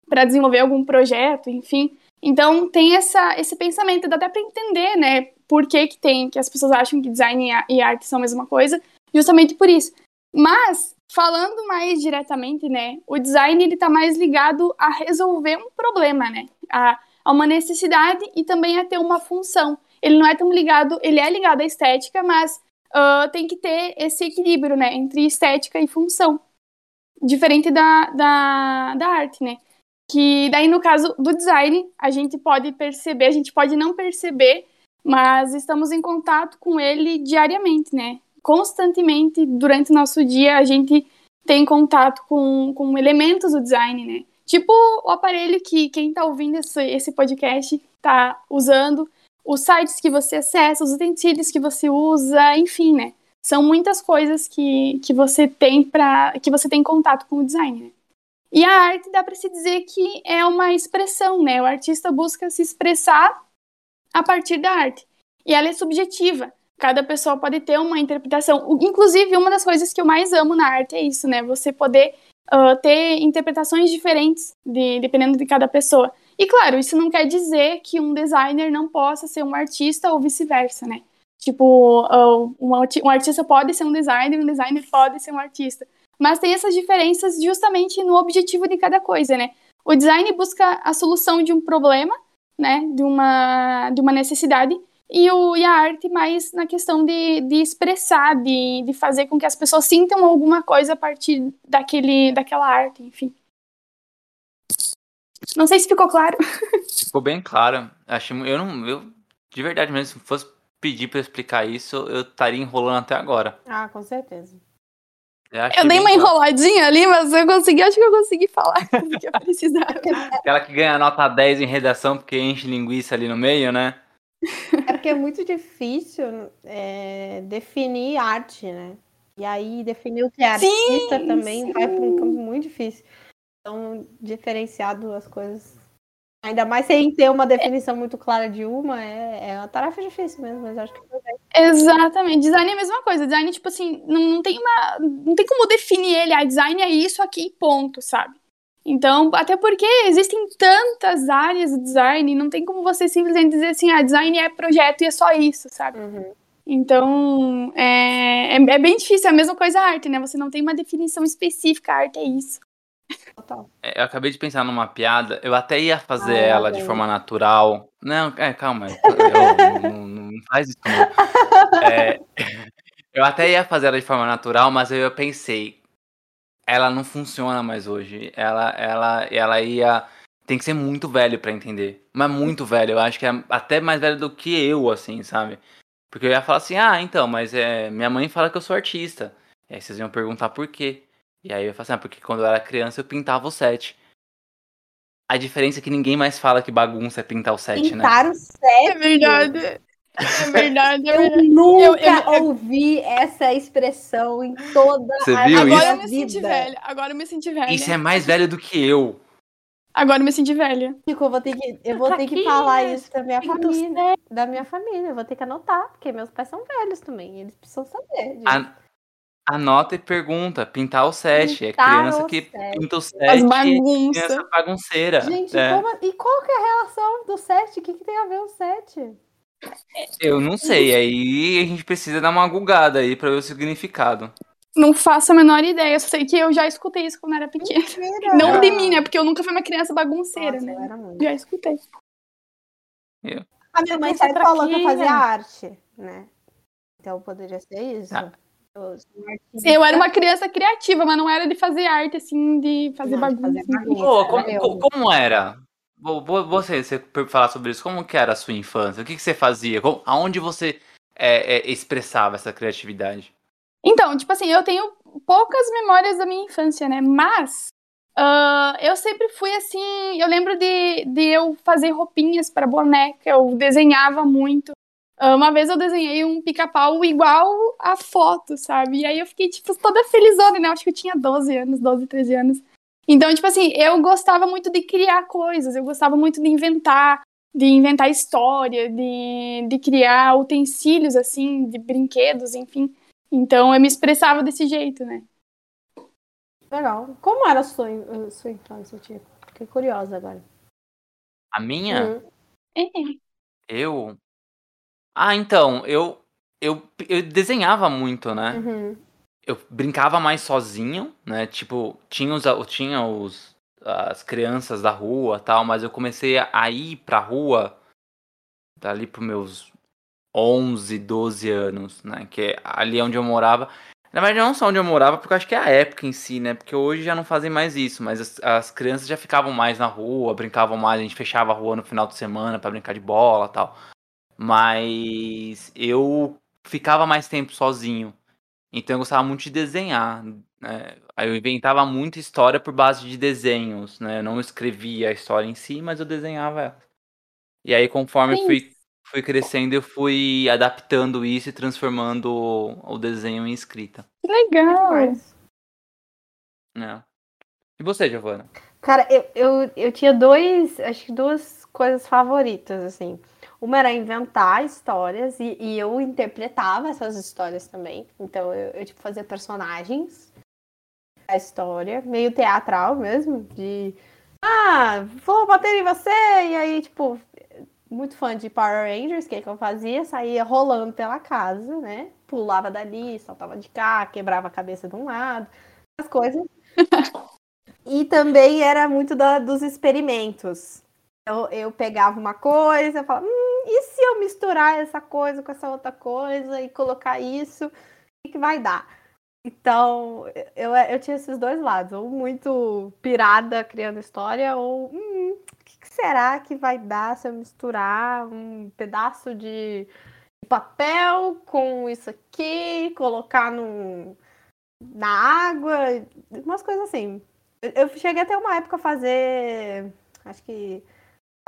para desenvolver algum projeto, enfim. Então tem essa, esse pensamento, dá até para entender, né, por que, que tem, que as pessoas acham que design e arte são a mesma coisa, justamente por isso. Mas, falando mais diretamente, né, o design ele tá mais ligado a resolver um problema, né, a, a uma necessidade e também a ter uma função. Ele não é tão ligado, ele é ligado à estética, mas uh, tem que ter esse equilíbrio, né, entre estética e função. Diferente da, da, da arte, né? Que daí, no caso do design, a gente pode perceber, a gente pode não perceber, mas estamos em contato com ele diariamente, né? Constantemente, durante o nosso dia, a gente tem contato com, com elementos do design, né? Tipo o aparelho que quem está ouvindo esse, esse podcast está usando, os sites que você acessa, os utensílios que você usa, enfim, né? São muitas coisas que, que você tem para que você tem contato com o design. Né? E a arte dá para se dizer que é uma expressão, né? O artista busca se expressar a partir da arte. E ela é subjetiva. Cada pessoa pode ter uma interpretação. Inclusive, uma das coisas que eu mais amo na arte é isso, né? Você poder uh, ter interpretações diferentes de, dependendo de cada pessoa. E claro, isso não quer dizer que um designer não possa ser um artista ou vice-versa, né? Tipo, um artista pode ser um designer, um designer pode ser um artista. Mas tem essas diferenças justamente no objetivo de cada coisa, né? O design busca a solução de um problema, né? De uma, de uma necessidade. E, o, e a arte mais na questão de, de expressar, de, de fazer com que as pessoas sintam alguma coisa a partir daquele, daquela arte, enfim. Não sei se ficou claro. Ficou bem claro. Acho, eu não, eu de verdade mesmo, se fosse pedir para explicar isso, eu estaria enrolando até agora. Ah, com certeza. Eu, eu dei uma enroladinha ali, mas eu consegui, acho que eu consegui falar o que eu precisava. Aquela que ganha nota 10 em redação porque enche linguiça ali no meio, né? É porque é muito difícil é, definir arte, né? E aí definir o que é artista sim, também sim. vai para um campo muito difícil. Então, diferenciar duas coisas. Ainda mais sem ter uma definição muito clara de uma, é, é uma tarefa difícil mesmo, mas acho que Exatamente. Design é a mesma coisa. Design, tipo assim, não, não tem uma. Não tem como definir ele. A ah, design é isso aqui, ponto, sabe? Então, até porque existem tantas áreas do design, não tem como você simplesmente dizer assim, ah, design é projeto e é só isso, sabe? Uhum. Então, é, é, é, bem difícil, é a mesma coisa a arte, né? Você não tem uma definição específica, a arte é isso. É, eu acabei de pensar numa piada, eu até ia fazer ah, ela de forma natural. Não, é, calma, eu, não, não, faz isso não. É, eu até ia fazer ela de forma natural, mas eu pensei, ela não funciona mais hoje. Ela, ela, ela ia. Tem que ser muito velho para entender. Mas muito velho. Eu acho que é até mais velho do que eu, assim, sabe? Porque eu ia falar assim, ah, então, mas é, minha mãe fala que eu sou artista. E aí vocês iam perguntar por quê. E aí eu falo assim, ah, porque quando eu era criança eu pintava o set. A diferença é que ninguém mais fala que bagunça é pintar o set, pintar né? Pintar o set? É verdade. É verdade, é verdade. Eu nunca eu, eu, eu, ouvi essa expressão em toda Você a viu Agora isso? eu me senti velha. Agora eu me senti velha. Isso é mais velho do que eu. Agora eu me senti velha. Chico, eu vou ter que, eu vou ter que falar isso pra minha família. Da minha família. Eu vou ter que anotar, porque meus pais são velhos também. Eles precisam saber. A, anota e pergunta. Pintar o set. É pintar é criança que set. pinta o set. As bagunças. É criança bagunceira. Gente, é. como, e qual que é a relação do set? O que, que tem a ver o set? Eu não sei, aí a gente precisa dar uma gugada aí pra ver o significado. Não faço a menor ideia, eu sei que eu já escutei isso quando era pequena. Mentira. Não de mim, né? Porque eu nunca fui uma criança bagunceira, Nossa, né? Já escutei. Eu. A minha mãe sempre falou que eu fazia arte, né? Então poderia ser isso. Ah. Eu era uma criança criativa, mas não era de fazer arte, assim, de fazer não, bagunça. De fazer bagunça. Pô, como, como, era? Você, você falar sobre isso, como que era a sua infância? O que, que você fazia? Como, aonde você é, é, expressava essa criatividade? Então, tipo assim, eu tenho poucas memórias da minha infância, né? Mas uh, eu sempre fui assim. Eu lembro de, de eu fazer roupinhas para boneca, eu desenhava muito. Uh, uma vez eu desenhei um pica-pau igual a foto, sabe? E aí eu fiquei, tipo, toda felizona, né? Eu acho que eu tinha 12 anos, 12, 13 anos. Então, tipo assim, eu gostava muito de criar coisas, eu gostava muito de inventar, de inventar história, de, de criar utensílios, assim, de brinquedos, enfim. Então, eu me expressava desse jeito, né? Legal. Como era a sua, a sua infância, tipo? Fiquei curiosa agora. A minha? Uhum. É. Eu. Ah, então, eu, eu. Eu desenhava muito, né? Uhum. Eu brincava mais sozinho, né? Tipo, tinha os, tinha os as crianças da rua tal, mas eu comecei a ir pra rua dali pros meus 11, 12 anos, né? Que é ali onde eu morava. Na verdade, não só onde eu morava, porque eu acho que é a época em si, né? Porque hoje já não fazem mais isso, mas as, as crianças já ficavam mais na rua, brincavam mais, a gente fechava a rua no final de semana para brincar de bola tal. Mas eu ficava mais tempo sozinho. Então eu gostava muito de desenhar. Né? Aí eu inventava muita história por base de desenhos, né? Eu não escrevia a história em si, mas eu desenhava ela. E aí, conforme Sim. fui, fui crescendo, eu fui adaptando isso e transformando o, o desenho em escrita. Que legal. Né? E você, Giovana? Cara, eu, eu, eu tinha dois, acho que duas coisas favoritas, assim. Uma era inventar histórias e, e eu interpretava essas histórias também. Então eu, eu tipo, fazia personagens da história, meio teatral mesmo, de ah, vou bater em você, e aí, tipo, muito fã de Power Rangers, o que, que eu fazia? Saía rolando pela casa, né? Pulava dali, saltava de cá, quebrava a cabeça de um lado, as coisas. e também era muito da- dos experimentos. Eu, eu pegava uma coisa, falava, hum, e se eu misturar essa coisa com essa outra coisa e colocar isso, o que, que vai dar? Então, eu, eu tinha esses dois lados, ou muito pirada criando história, ou hum, o que, que será que vai dar se eu misturar um pedaço de papel com isso aqui, colocar no, na água, umas coisas assim. Eu, eu cheguei até uma época a fazer, acho que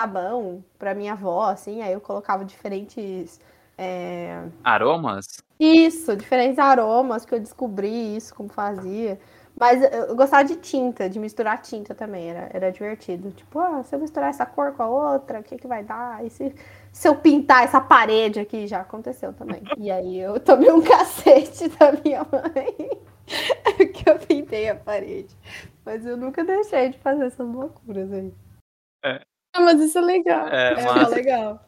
sabão para minha avó, assim, aí eu colocava diferentes. é, Aromas? isso, diferentes aromas que eu descobri isso, como fazia. Mas eu gostava de tinta, de misturar tinta também, era, era divertido. Tipo, ah, se eu misturar essa cor com a outra, o que, que vai dar? E se, se eu pintar essa parede aqui, já aconteceu também. E aí eu tomei um cacete da minha mãe, que eu pintei a parede. Mas eu nunca deixei de fazer essas loucuras aí. Ah, mas isso é legal. É, É, mas- legal.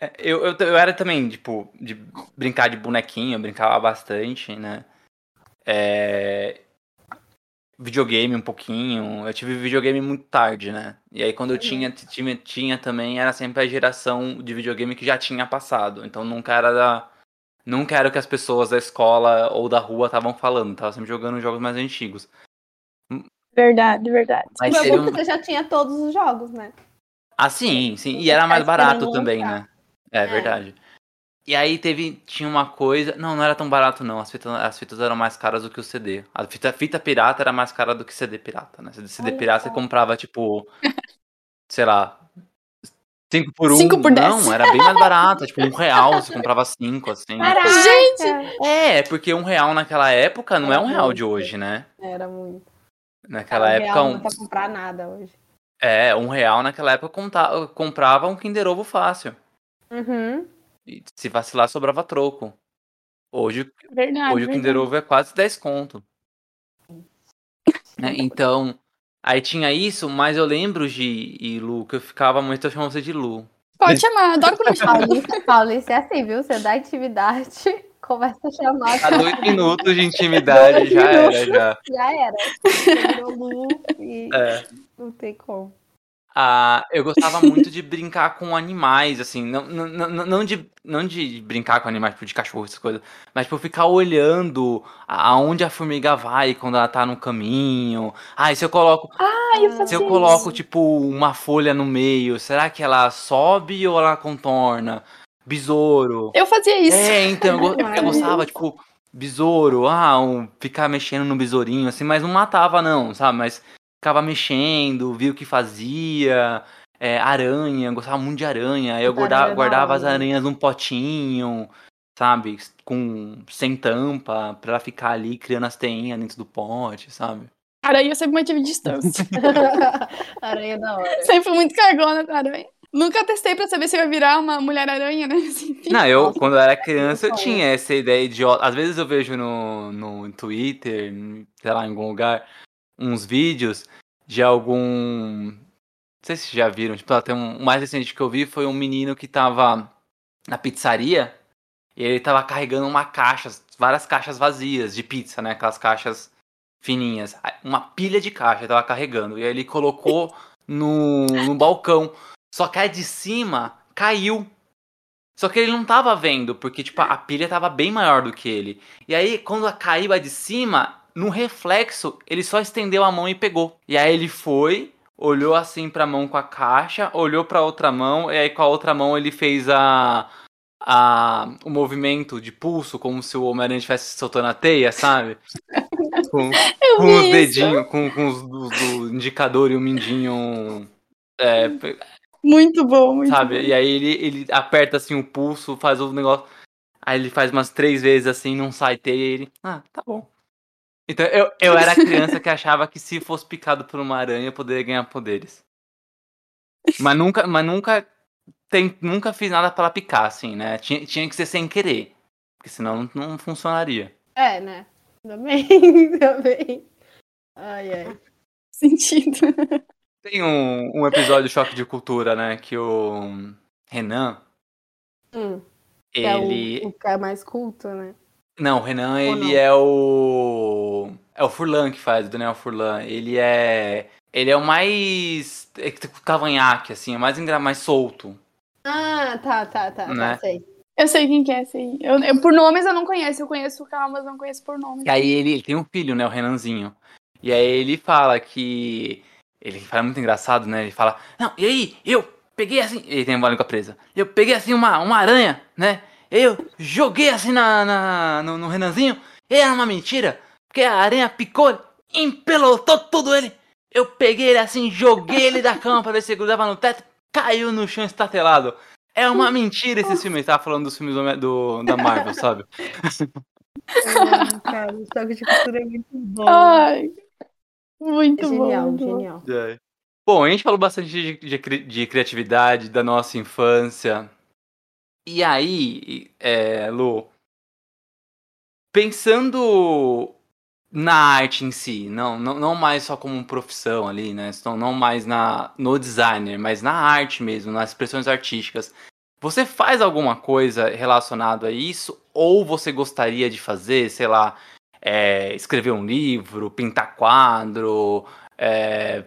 É, Eu, eu, eu era também, tipo, de brincar de bonequinho, eu brincava bastante, né? É, Videogame um pouquinho. Eu tive videogame muito tarde, né? E aí quando eu tinha, tinha, tinha também, era sempre a geração de videogame que já tinha passado. Então nunca era da. Nunca era o que as pessoas da escola ou da rua estavam falando. Tava sempre jogando jogos mais antigos. Verdade, verdade. Mas teve um... você já tinha todos os jogos, né? Ah, sim, sim. Não E era mais barato também, né? É, É. verdade. E aí teve, tinha uma coisa. Não, não era tão barato, não. As fitas, as fitas eram mais caras do que o CD. A fita, fita pirata era mais cara do que CD pirata, né? CD Olha pirata só. você comprava, tipo, sei lá. 5 por 1. Um. Cinco por dez. Não, era bem mais barato. tipo, um real você comprava cinco, assim. Caraca! Gente! É, porque um real naquela época não é um Era real muito. de hoje, né? Era muito. Naquela Um época, real um, não dá pra comprar nada hoje. É, um real naquela época conta- comprava um Kinder Ovo fácil. Uhum. E se vacilar, sobrava troco. Hoje, Verdade. hoje o Kinder verdade. Ovo é quase 10 conto. Né, Então, aí tinha isso, mas eu lembro, Gi e Lu, que eu ficava muito, chamava você de Lu. Pode chamar, adoro quando eu chamo. Paulista, Paulista é assim, viu? Você dá atividade, começa a chamar. A dois minutos de intimidade Dois já era, já. Já era. Você virou Lu e É. não tem como. Ah, eu gostava muito de brincar com animais, assim, não, não, não, não de, não de brincar com animais, tipo de cachorro, essas coisas, mas tipo, ficar olhando aonde a formiga vai quando ela tá no caminho. Ah, e se eu coloco, Ah, eu se eu coloco, isso. tipo, uma folha no meio, será que ela sobe ou ela contorna? Besouro. Eu fazia isso. É, então, eu, eu gostava, tipo, besouro, ah, um, ficar mexendo no besourinho, assim, mas não matava, não, sabe? Mas ficava mexendo, via o que fazia. É, aranha, gostava muito de aranha. Eu guardava, aranha é da guardava as aranhas num potinho, sabe? Com, sem tampa, pra ela ficar ali criando as teinhas dentro do pote, sabe? Aranha eu sempre mantive distância. Aranha da hora. sempre fui muito cagona com aranha. Nunca testei pra saber se eu ia virar uma mulher-aranha, né? Assim, Não, eu, quando eu era criança, eu tinha essa ideia idiota. Às vezes eu vejo no, no Twitter, sei lá, em algum lugar, uns vídeos de algum sei se já viram, tipo, tem um, o mais recente que eu vi foi um menino que tava na pizzaria e ele tava carregando uma caixa, várias caixas vazias de pizza, né? Aquelas caixas fininhas. Uma pilha de caixa ele tava carregando. E aí ele colocou no, no balcão. Só que a de cima caiu. Só que ele não tava vendo, porque tipo, a pilha tava bem maior do que ele. E aí, quando caiu a de cima, no reflexo, ele só estendeu a mão e pegou. E aí ele foi, olhou assim pra mão com a caixa, olhou pra outra mão, e aí com a outra mão ele fez a. a o movimento de pulso, como se o Homem-Aranha estivesse soltando a teia, sabe? com, Eu com vi os isso. dedinhos, com, com os do, do indicador e o mindinho. É, Muito bom, muito sabe? bom. E aí ele, ele aperta assim o pulso, faz o negócio. Aí ele faz umas três vezes assim, não sai teia e ele. Ah, tá bom. Então eu, eu era a criança que achava que se fosse picado por uma aranha eu poderia ganhar poderes. Mas nunca, mas nunca, tem, nunca fiz nada pra ela picar, assim, né? Tinha, tinha que ser sem querer. Porque senão não, não funcionaria. É, né? Também, também. Ai, ai. Sentido. Tem um, um episódio Choque de Cultura, né? Que o Renan, Hum, que é ele. o, o cara mais culto, né? Não, o Renan, ele não? é o. É o Furlan que faz, o Daniel Furlan. Ele é. Ele é o mais. É que cavanhaque, assim, é mais, engra... mais solto. Ah, tá, tá, tá, Né? tá, sei. Eu sei quem que é, sei. Eu, eu- por nomes eu não conheço. Eu conheço o Cal, mas não conheço por nome. E aí ele, ele tem um filho, né, o Renanzinho. E aí ele fala que. Ele fala muito engraçado, né? Ele fala, não, e aí, eu peguei assim. Ele tem uma língua presa. Eu peguei assim uma, uma aranha, né? Eu joguei assim na, na- no, no Renanzinho. E era uma mentira. Porque a aranha picou, empelotou tudo ele. Eu peguei ele assim, joguei ele da cama pra ver se ele grudava no teto. Caiu no chão estatelado. É uma mentira esse filme. Ele tava falando dos filmes do, do- da Marvel, sabe? Ai, cara, o choque de cultura é muito bom. Ai. Muito É genial, bom. genial. É. Bom, a gente falou bastante de, de de criatividade, da nossa infância. E aí, é, Lu, pensando na arte em si, não, não, não mais só como profissão ali, né? Não, não mais na, no designer, mas na arte mesmo, nas expressões artísticas. Você faz alguma coisa relacionada a isso? Ou você gostaria de fazer, sei lá, é, escrever um livro, pintar quadro, é,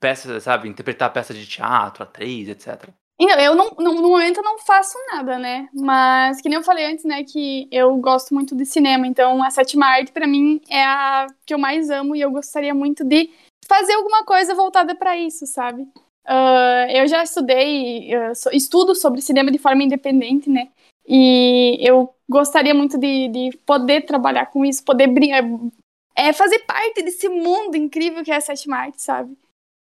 peça, sabe, interpretar peça de teatro, atriz, etc. Então, eu não, no, no momento eu não faço nada, né? Mas, que nem eu falei antes, né, que eu gosto muito de cinema, então a sétima arte pra mim é a que eu mais amo e eu gostaria muito de fazer alguma coisa voltada pra isso, sabe? Ah, eu já estudei, so- estudo sobre cinema de forma independente, né? E eu gostaria muito de, de poder trabalhar com isso, poder brincar, é, fazer parte desse mundo incrível que é a sétima arte, sabe?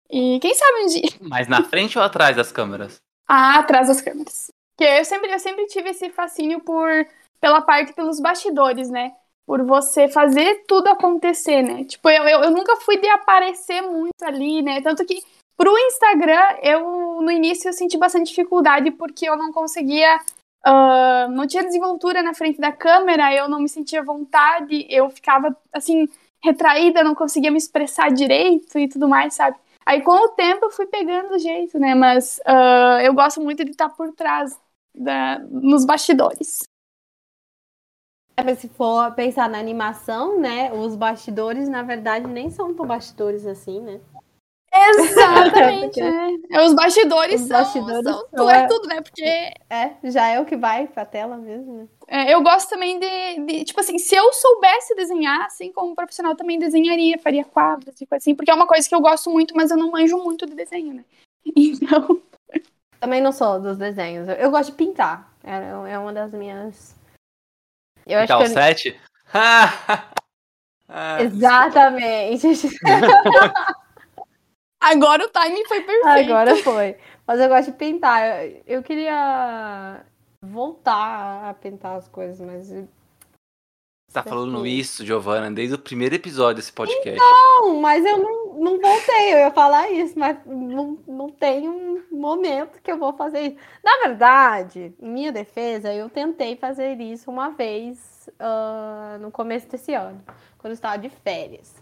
E quem sabe um dia Mas na frente ou atrás das câmeras? Ah, atrás das câmeras. Porque eu sempre, eu sempre tive esse fascínio por pela parte pelos bastidores, né? Por você fazer tudo acontecer, né? Tipo, eu, eu, eu nunca fui de aparecer muito ali, né? Tanto que pro Instagram, eu no início eu senti bastante dificuldade porque eu não conseguia. ah, não tinha desenvoltura na frente da câmera, eu não me sentia vontade, eu ficava assim, retraída, não conseguia me expressar direito e tudo mais, sabe? Aí com o tempo eu fui pegando o jeito, né? Mas ah, eu gosto muito de estar por trás, da, nos bastidores. É, se for pensar na animação, né? Os bastidores, na verdade, nem são tão bastidores assim, né? Exatamente, Porque é. Os bastidores, os são, bastidores são, são tu é a- tudo, né? Porque É, já é o que vai pra tela mesmo, né? é, eu gosto também de, de, tipo assim, se eu soubesse desenhar, assim como profissional, também desenharia, faria quadros e coisa assim, porque é uma coisa que eu gosto muito, mas eu não manjo muito de desenho, né? Então, Também não sou dos desenhos. Eu, eu gosto de pintar. É, é uma das minhas. Eu acho Tá que o eu... set? Ah, Exatamente. Agora o timing foi perfeito. Agora foi. Mas eu gosto de pintar. Eu, queria voltar a pintar as coisas, mas. Você tá falando isso, Giovana, desde o primeiro episódio desse podcast. Não, mas eu não, não voltei. Eu ia falar isso, mas não, não tem um momento que eu vou fazer isso. Na verdade, em minha defesa, eu tentei fazer isso uma vez ah, no começo desse ano, quando eu estava de férias.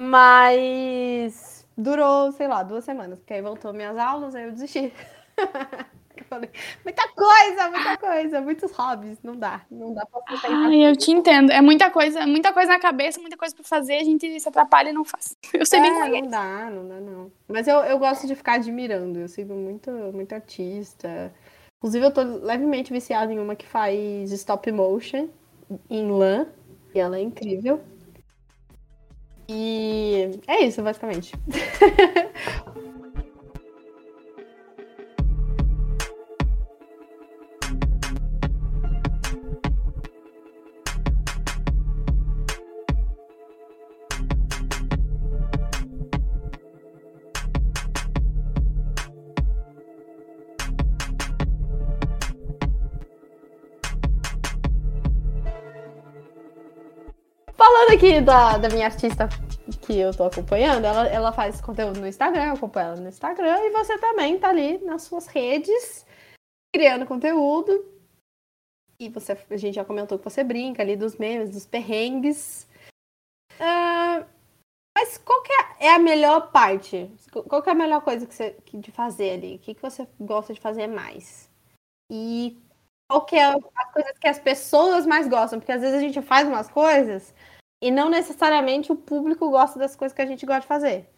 Mas durou, sei lá, duas semanas, porque aí voltou minhas aulas, aí eu desisti. eu falei, muita coisa, muita coisa, muitos hobbies, não dá, não dá pra. Ai, eu te entendo. É muita coisa, muita coisa na cabeça, muita coisa pra fazer, a gente se atrapalha e não faz. Eu sei bem como é. É, não dá, não dá, não. Mas eu, eu gosto de ficar admirando, eu sigo muito, muito artista. Inclusive, eu tô levemente viciada em uma que faz stop motion em lã, e ela é incrível. E é isso, basicamente. aqui da, da minha artista que eu tô acompanhando, ela, ela faz conteúdo no Instagram, eu acompanho ela no Instagram, e você também tá ali nas suas redes, criando conteúdo. E você, a gente já comentou que você brinca ali dos memes, dos perrengues. Ah, mas qual que é, é a melhor parte? Qual que é a melhor coisa que você, de fazer ali? O que, que você gosta de fazer mais? E qual que é as coisas que as pessoas mais gostam? Porque às vezes a gente faz umas coisas e não necessariamente o público gosta das coisas que a gente gosta de fazer.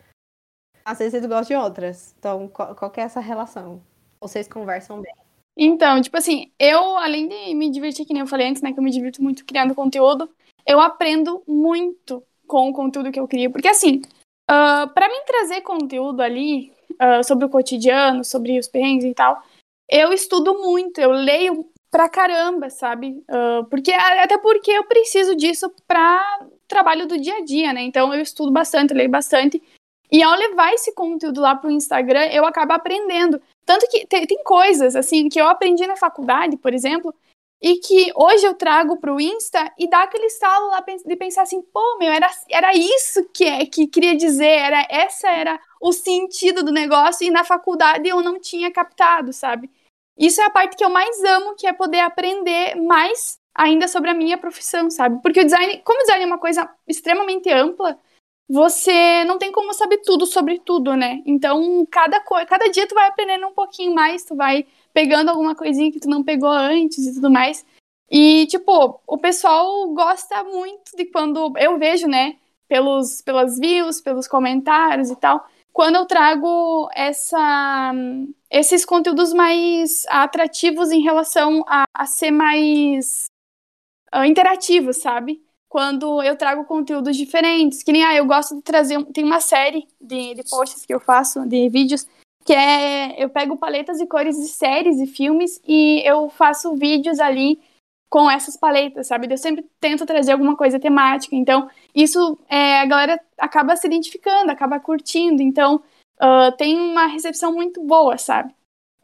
Às vezes eles gostam de outras. Então, qual, qual é essa relação? Vocês conversam bem. Então, tipo assim, eu, além de me divertir, que nem eu falei antes, né, que eu me divirto muito criando conteúdo, eu aprendo muito com o conteúdo que eu crio. Porque, assim, uh, para mim trazer conteúdo ali ah, sobre o cotidiano, sobre os perrengues e tal, eu estudo muito, eu leio pra caramba, sabe? Ah, porque Até porque eu preciso disso pra trabalho do dia a dia, né? Então, eu estudo bastante, leio bastante. E ao levar esse conteúdo lá pro Instagram, eu acabo aprendendo. Tanto que tem, tem coisas, assim, que eu aprendi na faculdade, por exemplo, e que hoje eu trago pro Insta e dá aquele estalo lá de pensar assim, pô, meu, era, era isso que, é, que queria dizer, era essa era o sentido do negócio, e na faculdade eu não tinha captado, sabe? Isso é a parte que eu mais amo, que é poder aprender mais ainda sobre a minha profissão, sabe? Porque o design, como o design é uma coisa extremamente ampla, você não tem como saber tudo sobre tudo, né? Então, cada, cada dia tu vai aprendendo um pouquinho mais, tu vai pegando alguma coisinha que tu não pegou antes e tudo mais. E, tipo, o pessoal gosta muito de quando eu vejo, né, pelos, pelas views, pelos comentários e tal, quando eu trago essa, esses conteúdos mais atrativos em relação a, a ser mais ah, interativos, sabe? Quando eu trago conteúdos diferentes, que nem, ah, eu gosto de trazer, tem uma série de, de posts que eu faço, de vídeos, que é, eu pego paletas e cores de séries e filmes e eu faço vídeos ali com essas paletas, sabe? Eu sempre tento trazer alguma coisa temática, então isso é, a galera acaba se identificando, acaba curtindo, então ah, tem uma recepção muito boa, sabe?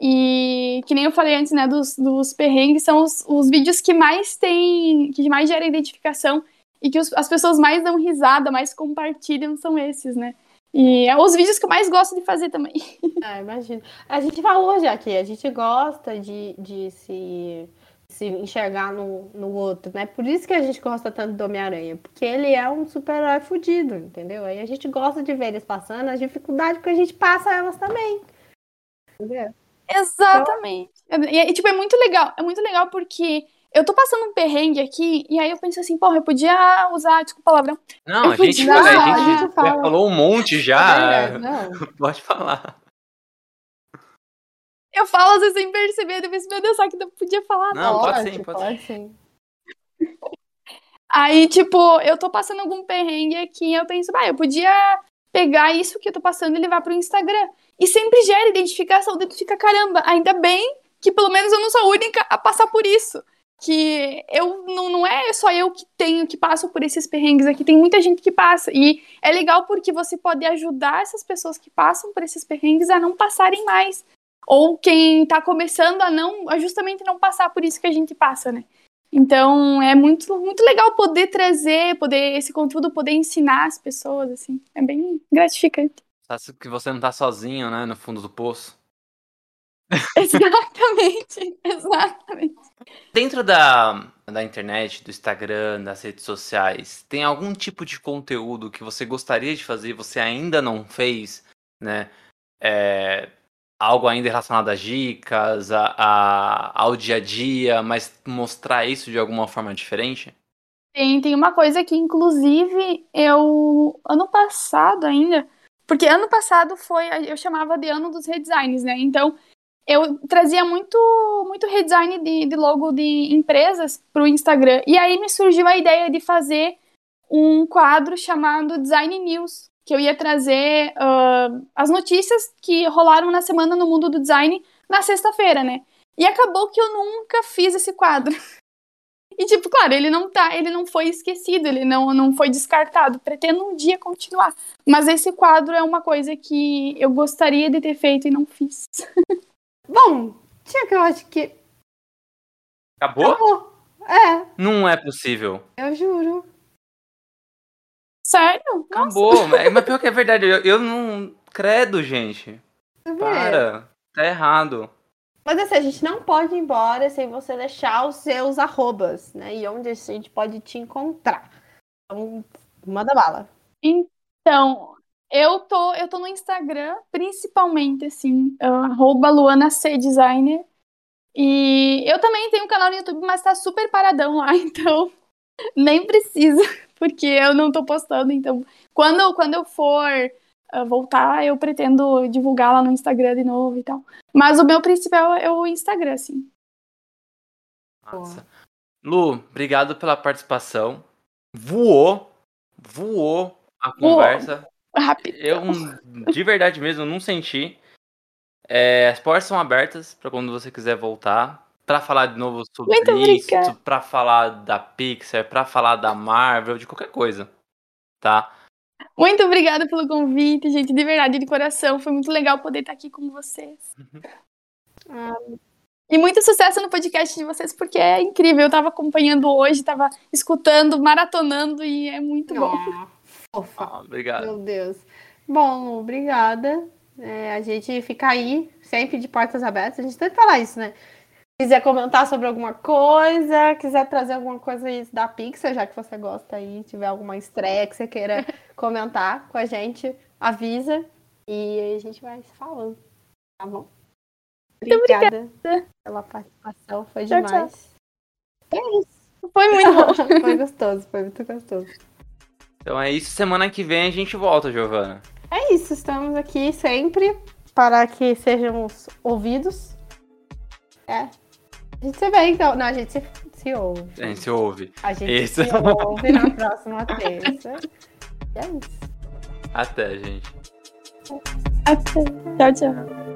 E que nem eu falei antes, né, dos, dos perrengues, são os, os vídeos que mais tem, que mais geram identificação e que os- as pessoas mais dão risada, mais compartilham, são esses, né? E é os vídeos que eu mais gosto de fazer também. Ah, imagino. A gente falou já aqui, a gente gosta de, de se, se enxergar no, no outro, né? Por isso que a gente gosta tanto do Homem-Aranha, porque ele é um super-herói fudido, entendeu? Aí a gente gosta de ver eles passando as dificuldades, porque a gente passa elas também. Entendeu? Exatamente. E, e, tipo, é muito legal. É muito legal porque eu tô passando um perrengue aqui e aí eu penso assim, porra, eu podia usar, desculpa o palavrão. Não, a gente, podia- a Não, a gente gente fala. já falou um monte É já. verdade, não. Pode falar. Eu falo às vezes sem perceber, depois, meu Deus, só que eu podia falar. Não, pode sim, pode pode sim. Aí, tipo, eu tô passando algum perrengue aqui, eu penso, vai, eu podia pegar isso que eu tô passando e levar pro Instagram. E sempre gera identificação, tu fica, caramba, ainda bem que pelo menos eu não sou a única a passar por isso. Que eu não, não é só eu que tenho, que passo por esses perrengues aqui, tem muita gente que passa. E é legal porque você pode ajudar essas pessoas que passam por esses perrengues a não passarem mais. Ou quem tá começando a não, a justamente não passar por isso que a gente passa, né? Então é muito, muito legal poder trazer, poder esse conteúdo, poder ensinar as pessoas, assim. É bem gratificante. Sabe que você não tá sozinho, né? No fundo do poço. exatamente, exatamente. Dentro da, da internet, do Instagram, das redes sociais, tem algum tipo de conteúdo que você gostaria de fazer e você ainda não fez, né? É, algo ainda relacionado a dicas, a, a, ao dia a dia, mas mostrar isso de alguma forma diferente? Tem, tem uma coisa que, inclusive, eu. Ano passado ainda. Porque ano passado foi. Eu chamava de ano dos redesigns, né? Então, eu trazia muito, muito redesign de, de logo de empresas para o Instagram. E aí me surgiu a ideia de fazer um quadro chamado Design News, que eu ia trazer uh, as notícias que rolaram na semana no mundo do design na sexta-feira, né? E acabou que eu nunca fiz esse quadro. E, tipo, claro, ele não tá, ele não foi esquecido, ele não, não foi descartado. Pretendo um dia continuar. Mas esse quadro é uma coisa que eu gostaria de ter feito e não fiz. Bom, tinha que eu acho que. Acabou? Acabou. É, Não é possível. eu juro. Sério? Nossa. Acabou. mas, mas pior que é verdade. Eu, eu não. Credo, gente. Vê. Para. Tá errado. Mas assim, a gente não pode ir embora sem você deixar os seus arrobas, né? E onde a gente pode te encontrar. Então, manda bala. Então, eu tô, eu tô no Instagram, principalmente, assim, arroba Luana C Designer. E eu também tenho um canal no YouTube, mas tá super paradão lá, então nem precisa, porque eu não tô postando. Então, quando, quando eu for uh, voltar, eu pretendo divulgar lá no Instagram de novo e tal. Mas o meu principal é o Instagram, assim. Nossa. Lu, obrigado pela participação. Voou. Voou a Voou. conversa. Rápido. Eu, de verdade mesmo, não senti. É, as portas são abertas para quando você quiser voltar. Pra falar de novo sobre Muito isso, pra falar da Pixar, pra falar da Marvel, de qualquer coisa. Tá? Muito obrigada pelo convite, gente, de verdade, de coração. Foi muito legal poder estar aqui com vocês. Ah. E muito sucesso no podcast de vocês, porque é incrível. Eu tava acompanhando hoje, tava escutando, maratonando e é muito bom. Ah, fofa. Ah, obrigado. Meu Deus. Bom, obrigada. É, a gente fica aí, sempre de portas abertas. A gente tenta falar isso, né? Quiser comentar sobre alguma coisa, quiser trazer alguma coisa aí da Pixar, já que você gosta aí, tiver alguma estreia que você queira comentar com a gente, avisa. E a gente vai se falando. Tá bom? Muito Obrigada pela participação, foi Tchau, tchau. demais. É isso. Foi muito bom. foi gostoso, foi muito gostoso. Então é isso. Semana que vem a gente volta, Giovana. É isso, estamos aqui sempre para que sejamos ouvidos. É. A gente se vê então. Não, a gente se, se ouve. A gente se ouve. A gente Isso. se ouve na próxima terça. E é isso. Até, gente. Até. Tchau, tchau.